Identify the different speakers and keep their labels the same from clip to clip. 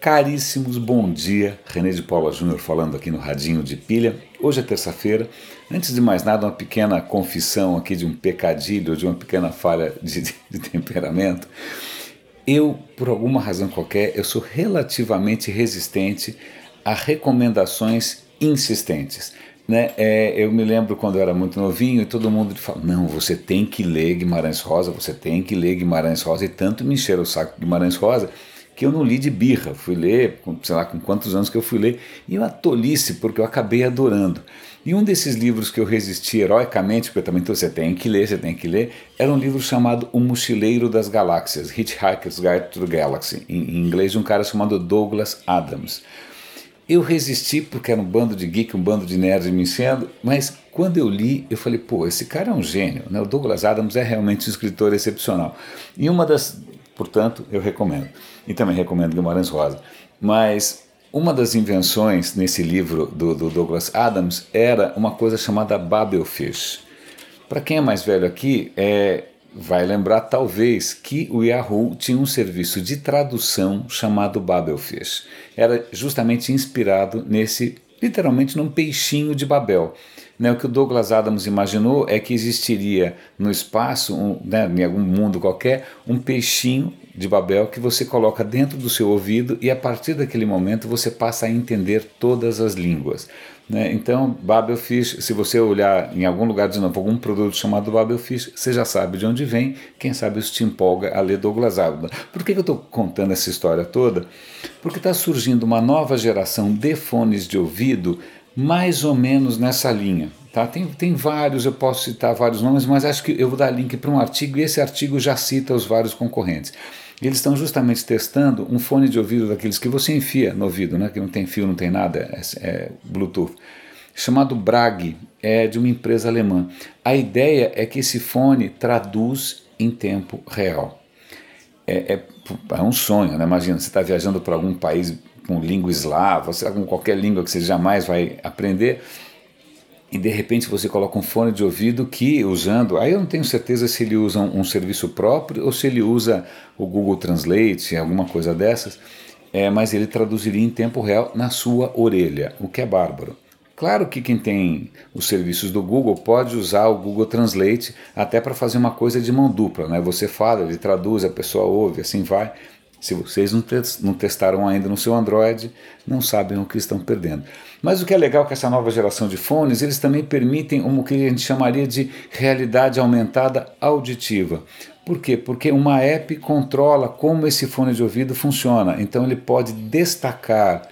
Speaker 1: Caríssimos, bom dia. René de Paula Júnior falando aqui no Radinho de Pilha. Hoje é terça-feira. Antes de mais nada, uma pequena confissão aqui de um pecadilho, de uma pequena falha de, de, de temperamento. Eu, por alguma razão qualquer, eu sou relativamente resistente a recomendações insistentes. Né? É, eu me lembro quando eu era muito novinho e todo mundo falava: não, você tem que ler Guimarães Rosa, você tem que ler Guimarães Rosa, e tanto me encheram o saco de Guimarães Rosa que eu não li de birra, fui ler, sei lá com quantos anos que eu fui ler, e uma tolice, porque eu acabei adorando. E um desses livros que eu resisti heroicamente, porque também então, você tem que ler, você tem que ler, era um livro chamado O Mochileiro das Galáxias, Hitchhiker's Guide to the Galaxy, em, em inglês de um cara chamado Douglas Adams. Eu resisti porque era um bando de geek, um bando de nerds me enchendo, mas quando eu li, eu falei, pô, esse cara é um gênio, né? O Douglas Adams é realmente um escritor excepcional. E uma das Portanto, eu recomendo. E também recomendo Guimarães Rosa. Mas uma das invenções nesse livro do, do Douglas Adams era uma coisa chamada Babelfish. Para quem é mais velho aqui, é, vai lembrar talvez que o Yahoo tinha um serviço de tradução chamado Babelfish. Era justamente inspirado nesse, literalmente, num peixinho de Babel. Né, o que o Douglas Adams imaginou é que existiria no espaço, um, né, em algum mundo qualquer, um peixinho de Babel que você coloca dentro do seu ouvido e a partir daquele momento você passa a entender todas as línguas. Né? Então, Babelfish, se você olhar em algum lugar de novo algum produto chamado Babelfish, você já sabe de onde vem, quem sabe isso te empolga a ler Douglas Adams. Por que eu estou contando essa história toda? Porque está surgindo uma nova geração de fones de ouvido mais ou menos nessa linha. Tá? Tem, tem vários, eu posso citar vários nomes, mas acho que eu vou dar link para um artigo e esse artigo já cita os vários concorrentes. Eles estão justamente testando um fone de ouvido daqueles que você enfia no ouvido, né? que não tem fio, não tem nada, é, é Bluetooth, chamado Brag, é de uma empresa alemã. A ideia é que esse fone traduz em tempo real. É, é, é um sonho, né? imagina, você está viajando para algum país com língua eslava, com qualquer língua que você jamais vai aprender, e de repente você coloca um fone de ouvido que usando, aí eu não tenho certeza se ele usa um, um serviço próprio ou se ele usa o Google Translate, alguma coisa dessas, é, mas ele traduziria em tempo real na sua orelha, o que é bárbaro. Claro que quem tem os serviços do Google pode usar o Google Translate até para fazer uma coisa de mão dupla, né? Você fala, ele traduz, a pessoa ouve, assim vai. Se vocês não, não testaram ainda no seu Android, não sabem o que estão perdendo. Mas o que é legal é que essa nova geração de fones, eles também permitem o que a gente chamaria de realidade aumentada auditiva. Por quê? Porque uma app controla como esse fone de ouvido funciona. Então ele pode destacar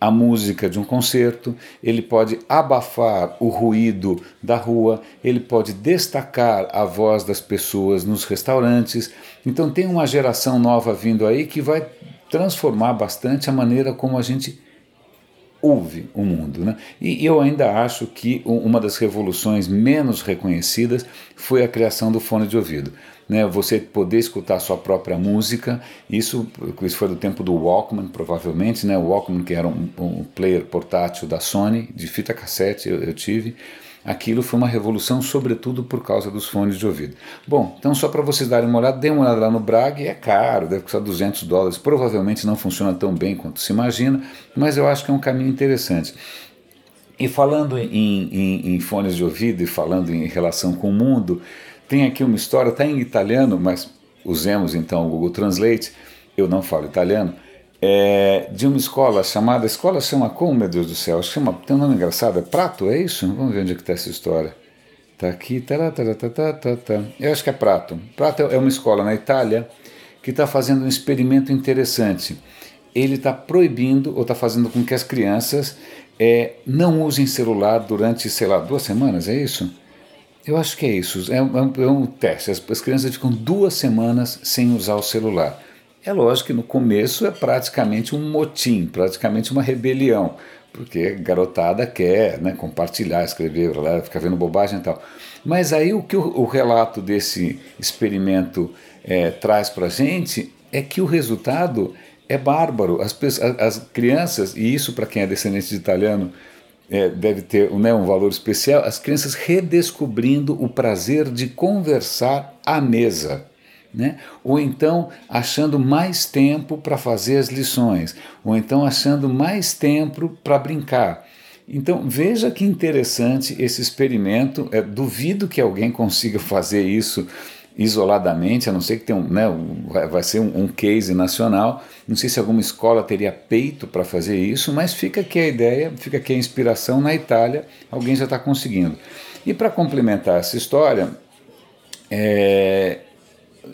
Speaker 1: a música de um concerto, ele pode abafar o ruído da rua, ele pode destacar a voz das pessoas nos restaurantes. Então tem uma geração nova vindo aí que vai transformar bastante a maneira como a gente ouve o mundo. Né? E eu ainda acho que uma das revoluções menos reconhecidas foi a criação do fone de ouvido né, você poder escutar sua própria música. Isso, isso foi do tempo do Walkman, provavelmente, né? O Walkman que era um, um player portátil da Sony, de fita cassete, eu, eu, tive. Aquilo foi uma revolução, sobretudo por causa dos fones de ouvido. Bom, então só para vocês darem uma olhada, dê uma olhada lá no Brag, é caro, deve custar 200 dólares, provavelmente não funciona tão bem quanto se imagina, mas eu acho que é um caminho interessante. E falando em, em, em fones de ouvido e falando em relação com o mundo, tem aqui uma história, está em italiano, mas usemos então o Google Translate, eu não falo italiano, é, de uma escola chamada, a escola chama como, meu Deus do céu? Chama, tem um nome engraçado, é Prato, é isso? Vamos ver onde é que está essa história. Está aqui, tará, tará, tará, tará, eu acho que é Prato. Prato é uma escola na Itália que está fazendo um experimento interessante. Ele está proibindo, ou está fazendo com que as crianças é, não usem celular durante, sei lá, duas semanas, é isso? Eu acho que é isso. É um, é um teste. As, as, crianças ficam duas semanas sem usar o celular. É lógico que no começo é praticamente um motim, praticamente uma rebelião, porque a garotada quer né, compartilhar, escrever, ficar vendo bobagem e tal. Mas aí o que o, o relato desse experimento é, traz para a gente é que o resultado é bárbaro. As, as crianças, e isso para quem é descendente de italiano é, deve ter né, um valor especial, as crianças redescobrindo o prazer de conversar à mesa. Né? Ou então achando mais tempo para fazer as lições, ou então achando mais tempo para brincar. Então veja que interessante esse experimento. É, duvido que alguém consiga fazer isso isoladamente, a não ser que tenha um, né, vai ser um, um case nacional. Não sei se alguma escola teria peito para fazer isso, mas fica aqui a ideia, fica aqui a inspiração. Na Itália, alguém já está conseguindo. E para complementar essa história, é,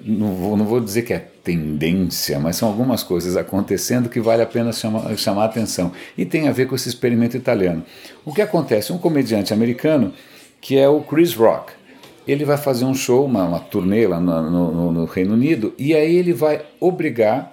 Speaker 1: não, vou, não vou dizer que é tendência, mas são algumas coisas acontecendo que vale a pena chamar, chamar atenção. E tem a ver com esse experimento italiano. O que acontece? Um comediante americano, que é o Chris Rock, ele vai fazer um show, uma, uma turnê lá no, no, no Reino Unido, e aí ele vai obrigar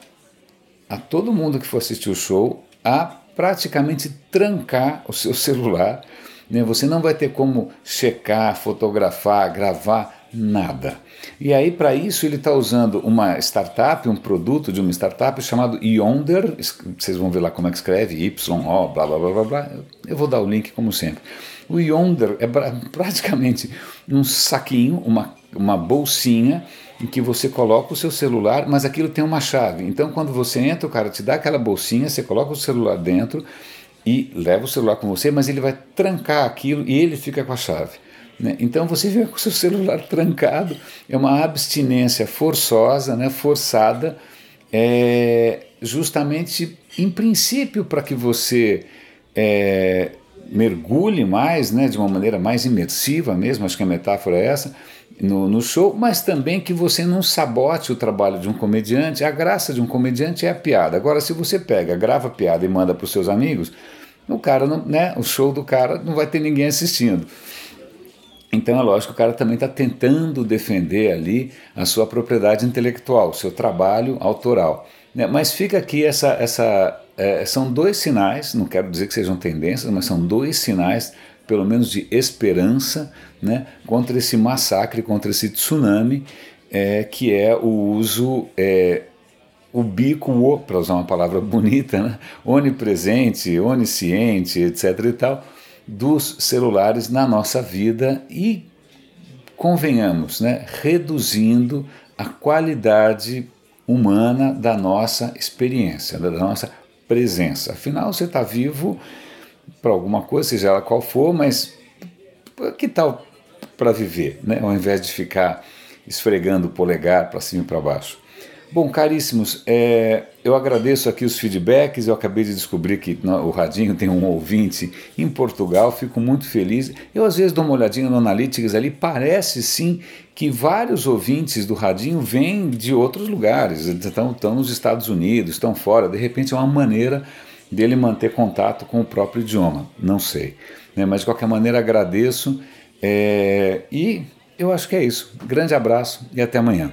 Speaker 1: a todo mundo que for assistir o show a praticamente trancar o seu celular. Né? Você não vai ter como checar, fotografar, gravar nada. E aí, para isso, ele está usando uma startup, um produto de uma startup chamado Yonder. Vocês vão ver lá como é que escreve, Y-O, blá blá blá blá blá. Eu vou dar o link como sempre. O Yonder é praticamente um saquinho, uma, uma bolsinha em que você coloca o seu celular, mas aquilo tem uma chave. Então, quando você entra, o cara te dá aquela bolsinha, você coloca o celular dentro e leva o celular com você, mas ele vai trancar aquilo e ele fica com a chave. Né? Então você vê com o seu celular trancado, é uma abstinência forçosa, né? forçada, é, justamente em princípio para que você é, mergulhe mais, né, de uma maneira mais imersiva mesmo, acho que a metáfora é essa, no, no, show, mas também que você não sabote o trabalho de um comediante. A graça de um comediante é a piada. Agora, se você pega, grava a piada e manda para os seus amigos, o cara, não, né, o show do cara não vai ter ninguém assistindo. Então é lógico que o cara também está tentando defender ali a sua propriedade intelectual, o seu trabalho autoral. Né? Mas fica aqui essa. essa é, são dois sinais, não quero dizer que sejam tendências, mas são dois sinais, pelo menos de esperança, né? contra esse massacre, contra esse tsunami, é, que é o uso. É, ubíquo, para usar uma palavra bonita, né? onipresente, onisciente, etc. e tal, dos celulares na nossa vida e, convenhamos, né, reduzindo a qualidade humana da nossa experiência, da nossa presença. Afinal, você está vivo para alguma coisa, seja ela qual for, mas que tal para viver, né? ao invés de ficar esfregando o polegar para cima e para baixo? Bom, caríssimos, é, eu agradeço aqui os feedbacks. Eu acabei de descobrir que o Radinho tem um ouvinte em Portugal, fico muito feliz. Eu às vezes dou uma olhadinha no Analytics ali, parece sim que vários ouvintes do Radinho vêm de outros lugares, estão, estão nos Estados Unidos, estão fora. De repente é uma maneira dele manter contato com o próprio idioma, não sei. Né? Mas de qualquer maneira agradeço é, e eu acho que é isso. Grande abraço e até amanhã.